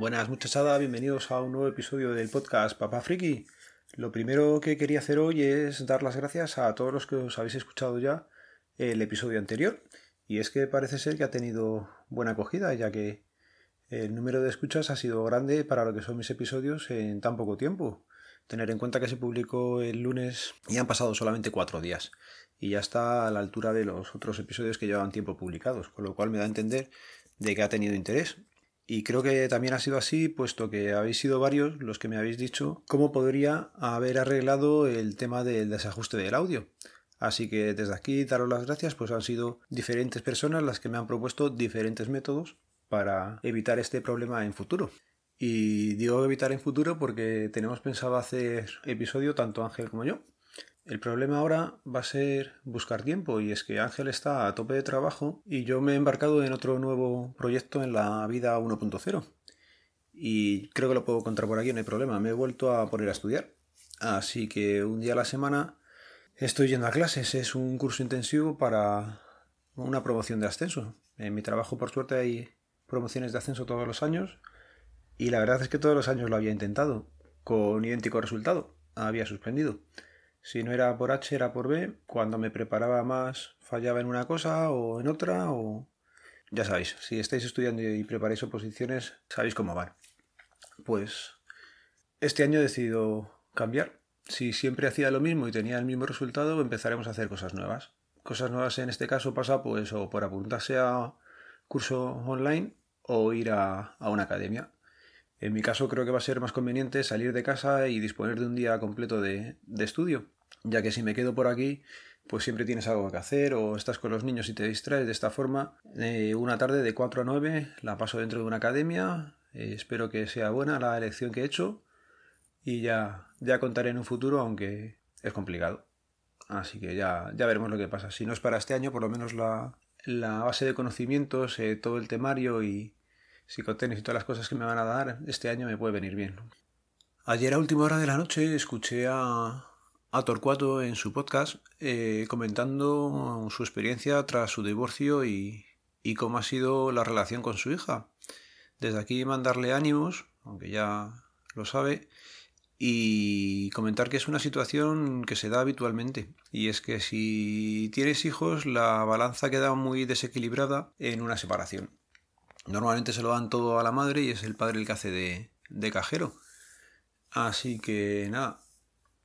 Buenas muchachada, bienvenidos a un nuevo episodio del podcast Papá Friki. Lo primero que quería hacer hoy es dar las gracias a todos los que os habéis escuchado ya el episodio anterior. Y es que parece ser que ha tenido buena acogida, ya que el número de escuchas ha sido grande para lo que son mis episodios en tan poco tiempo. Tener en cuenta que se publicó el lunes y han pasado solamente cuatro días. Y ya está a la altura de los otros episodios que llevaban tiempo publicados, con lo cual me da a entender de que ha tenido interés. Y creo que también ha sido así, puesto que habéis sido varios los que me habéis dicho cómo podría haber arreglado el tema del desajuste del audio. Así que desde aquí daros las gracias, pues han sido diferentes personas las que me han propuesto diferentes métodos para evitar este problema en futuro. Y digo evitar en futuro porque tenemos pensado hacer episodio tanto Ángel como yo. El problema ahora va a ser buscar tiempo y es que Ángel está a tope de trabajo y yo me he embarcado en otro nuevo proyecto en la vida 1.0 y creo que lo puedo contar por aquí, no hay problema. Me he vuelto a poner a estudiar. Así que un día a la semana estoy yendo a clases. Es un curso intensivo para una promoción de ascenso. En mi trabajo, por suerte, hay promociones de ascenso todos los años. Y la verdad es que todos los años lo había intentado, con idéntico resultado. Había suspendido. Si no era por H, era por B. Cuando me preparaba más, fallaba en una cosa o en otra, o... Ya sabéis, si estáis estudiando y preparáis oposiciones, sabéis cómo van. Pues este año he decidido cambiar. Si siempre hacía lo mismo y tenía el mismo resultado, empezaremos a hacer cosas nuevas. Cosas nuevas en este caso pasa pues o por apuntarse a curso online o ir a, a una academia. En mi caso creo que va a ser más conveniente salir de casa y disponer de un día completo de, estudio, ya que si me quedo por aquí, pues siempre tienes algo que hacer o estás con los niños y te distraes de esta forma. Eh, una tarde de 4 a 9 la paso dentro de una academia, eh, espero que sea buena la elección que he hecho y ya, ya contaré en un futuro, aunque es complicado. Así que ya, ya veremos lo que pasa. Si no es para este año, por lo menos la, la base de conocimientos, eh, todo el temario y, psicotenis y todas las cosas que me van a dar, este año me puede venir bien. Ayer a última hora de la noche escuché a, Torcuato en su podcast eh, comentando su experiencia tras su divorcio y, y cómo ha sido la relación con su hija. Desde aquí mandarle ánimos, aunque ya lo sabe, y comentar que es una situación que se da habitualmente. Y es que si tienes hijos, la balanza queda muy desequilibrada en una separación. Normalmente se lo dan todo a la madre y es el padre el que hace de, cajero. Así que nada,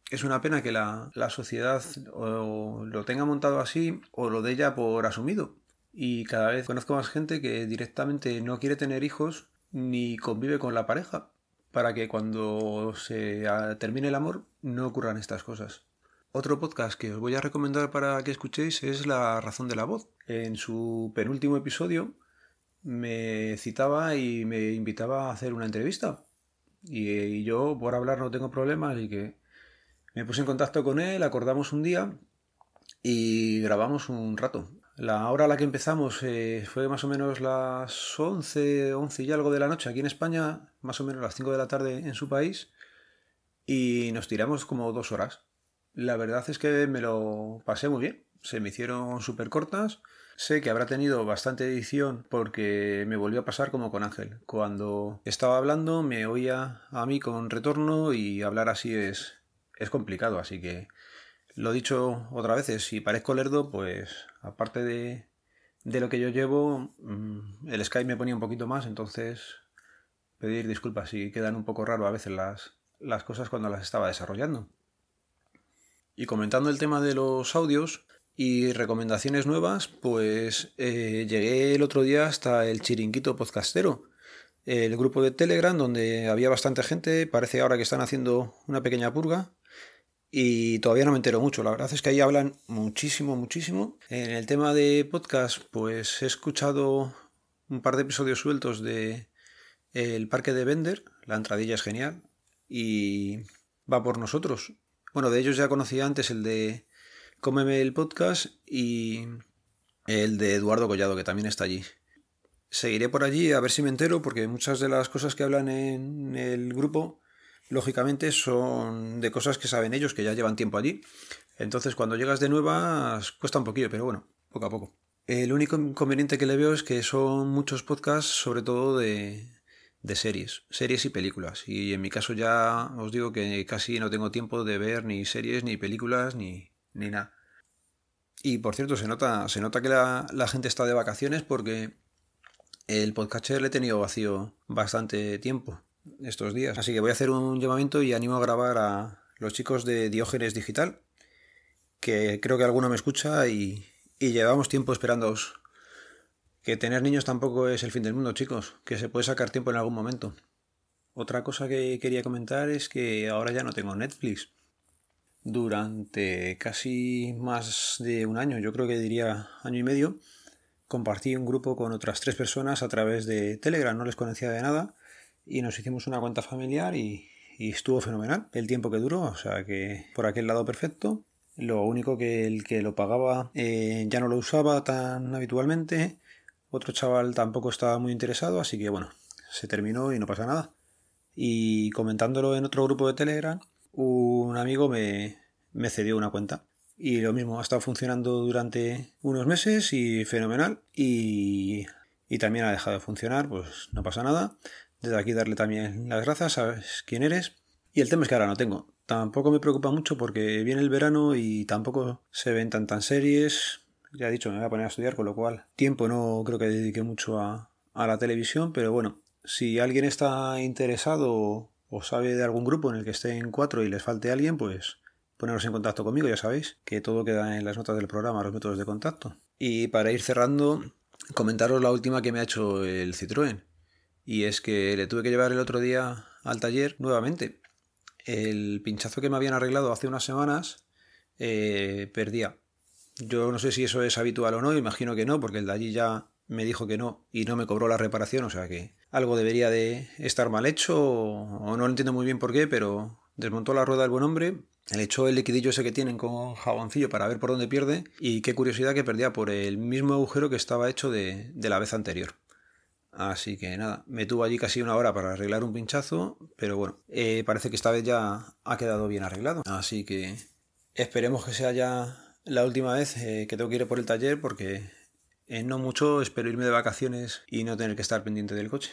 es una pena que la, sociedad o lo tenga montado así o lo de ella por asumido. Y cada vez conozco más gente que directamente no quiere tener hijos ni convive con la pareja para que cuando se termine el amor no ocurran estas cosas. Otro podcast que os voy a recomendar para que escuchéis es La razón de la voz. En su penúltimo episodio me citaba y me invitaba a hacer una entrevista. Y, yo, por hablar, no tengo problemas y que me puse en contacto con él, acordamos un día y grabamos un rato. La hora a la que empezamos eh, fue más o menos las 11, 11 y algo de la noche aquí en España, más o menos las 5 de la tarde en su país, y nos tiramos como dos horas. La verdad es que me lo pasé muy bien, se me hicieron súper cortas Sé que habrá tenido bastante edición porque me volvió a pasar como con Ángel. Cuando estaba hablando me oía a mí con retorno y hablar así es, es complicado, así que lo dicho otra vez, si parezco lerdo, pues aparte de, de lo que yo llevo, mm, el Skype me ponía un poquito más, entonces pedir disculpas si quedan un poco raro a veces las, las cosas cuando las estaba desarrollando. Y comentando el tema de los audios, y recomendaciones nuevas, pues eh, llegué el otro día hasta el Chiringuito Podcastero, el grupo de Telegram donde había bastante gente, parece ahora que están haciendo una pequeña purga y todavía no me entero mucho, la verdad es que ahí hablan muchísimo, muchísimo. En el tema de podcast, pues he escuchado un par de episodios sueltos de El Parque de Bender, la entradilla es genial y va por nosotros. Bueno, de ellos ya conocía antes el de Cómeme el podcast y el de Eduardo Collado, que también está allí. Seguiré por allí a ver si me entero, porque muchas de las cosas que hablan en el grupo, lógicamente, son de cosas que saben ellos, que ya llevan tiempo allí. Entonces, cuando llegas de nuevas, cuesta un poquillo, pero bueno, poco a poco. El único inconveniente que le veo es que son muchos podcasts, sobre todo de, de series, series y películas. Y en mi caso ya os digo que casi no tengo tiempo de ver ni series, ni películas, ni, ni nada. Y por cierto, se nota, se nota que la, la gente está de vacaciones porque el podcaster le he tenido vacío bastante tiempo estos días. Así que voy a hacer un llamamiento y animo a grabar a los chicos de Diógenes Digital, que creo que alguno me escucha y, y llevamos tiempo esperándoos. Que tener niños tampoco es el fin del mundo, chicos, que se puede sacar tiempo en algún momento. Otra cosa que quería comentar es que ahora ya no tengo Netflix. Durante casi más de un año, yo creo que diría año y medio, compartí un grupo con otras tres personas a través de Telegram, no les conocía de nada, y nos hicimos una cuenta familiar y, estuvo fenomenal el tiempo que duró, o sea que por aquel lado perfecto. Lo único que el que lo pagaba eh, ya no lo usaba tan habitualmente, otro chaval tampoco estaba muy interesado, así que bueno, se terminó y no pasa nada. Y comentándolo en otro grupo de Telegram, un amigo me, me cedió una cuenta. Y lo mismo, ha estado funcionando durante unos meses y fenomenal. Y, y también ha dejado de funcionar, pues no pasa nada. Desde aquí darle también las gracias, sabes quién eres. Y el tema es que ahora no tengo. Tampoco me preocupa mucho porque viene el verano y tampoco se ven tantas series. Ya he dicho, me voy a poner a estudiar, con lo cual tiempo no creo que dedique mucho a, a la televisión, pero bueno, si alguien está interesado o sabe de algún grupo en el que estén cuatro y les falte alguien, pues poneros en contacto conmigo, ya sabéis que todo queda en las notas del programa, los métodos de contacto. Y para ir cerrando, comentaros la última que me ha hecho el Citroën. Y es que le tuve que llevar el otro día al taller nuevamente. El pinchazo que me habían arreglado hace unas semanas eh, perdía. Yo no sé si eso es habitual o no, imagino que no, porque el de allí ya me dijo que no y no me cobró la reparación, o sea que algo debería de estar mal hecho o no lo entiendo muy bien por qué, pero desmontó la rueda del buen hombre le echó el liquidillo ese que tienen con jaboncillo para ver por dónde pierde y qué curiosidad que perdía por el mismo agujero que estaba hecho de, la vez anterior. Así que nada, me tuvo allí casi una hora para arreglar un pinchazo, pero bueno, eh, parece que esta vez ya ha quedado bien arreglado. Así que esperemos que sea ya la última vez eh, que tengo que ir por el taller porque en no mucho espero irme de vacaciones y no tener que estar pendiente del coche.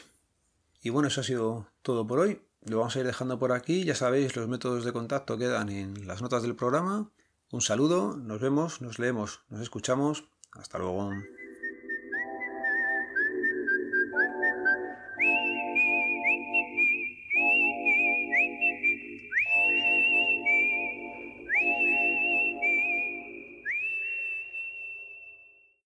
Y bueno, eso ha sido todo por hoy. Lo vamos a ir dejando por aquí. Ya sabéis, los métodos de contacto quedan en las notas del programa. Un saludo, nos vemos, nos leemos, nos escuchamos. Hasta luego.